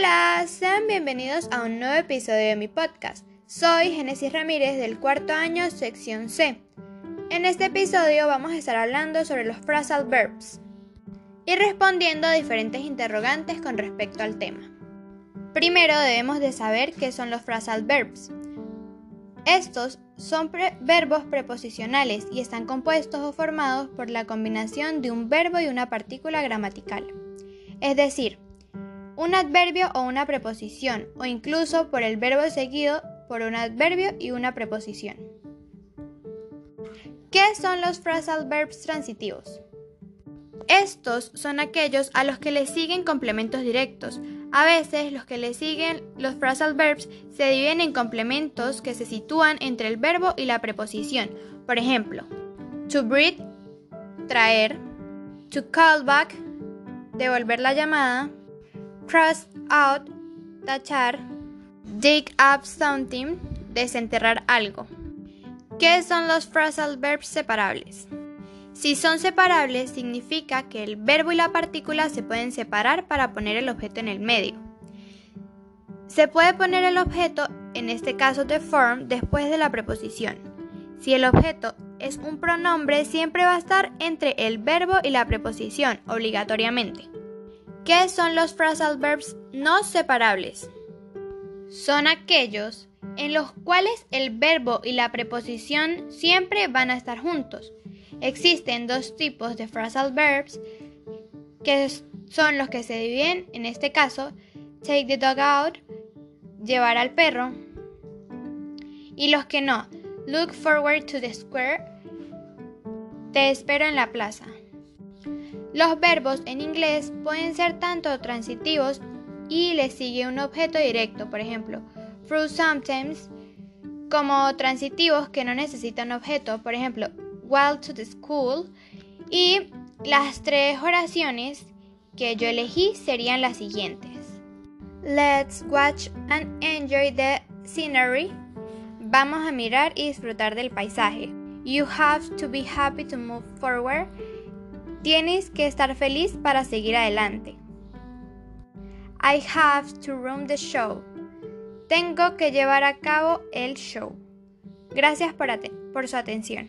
Hola, sean bienvenidos a un nuevo episodio de mi podcast. Soy Genesis Ramírez del cuarto año, sección C. En este episodio vamos a estar hablando sobre los phrasal verbs y respondiendo a diferentes interrogantes con respecto al tema. Primero debemos de saber qué son los phrasal verbs. Estos son verbos preposicionales y están compuestos o formados por la combinación de un verbo y una partícula gramatical. Es decir, un adverbio o una preposición, o incluso por el verbo seguido por un adverbio y una preposición. ¿Qué son los phrasal verbs transitivos? Estos son aquellos a los que le siguen complementos directos. A veces los que le siguen los phrasal verbs se dividen en complementos que se sitúan entre el verbo y la preposición. Por ejemplo, to breathe, traer, to call back, devolver la llamada, cross out, tachar, dig up something, desenterrar algo. ¿Qué son los phrasal verbs separables? Si son separables, significa que el verbo y la partícula se pueden separar para poner el objeto en el medio. Se puede poner el objeto, en este caso de form, después de la preposición. Si el objeto es un pronombre, siempre va a estar entre el verbo y la preposición, obligatoriamente. ¿Qué son los phrasal verbs no separables? Son aquellos en los cuales el verbo y la preposición siempre van a estar juntos. Existen dos tipos de phrasal verbs que son los que se dividen, en este caso, take the dog out, llevar al perro, y los que no, look forward to the square, te espero en la plaza. Los verbos en inglés pueden ser tanto transitivos y le sigue un objeto directo, por ejemplo, through sometimes, como transitivos que no necesitan objeto, por ejemplo, while to the school. Y las tres oraciones que yo elegí serían las siguientes. Let's watch and enjoy the scenery. Vamos a mirar y disfrutar del paisaje. You have to be happy to move forward. Tienes que estar feliz para seguir adelante. I have to run the show. Tengo que llevar a cabo el show. Gracias por, su atención.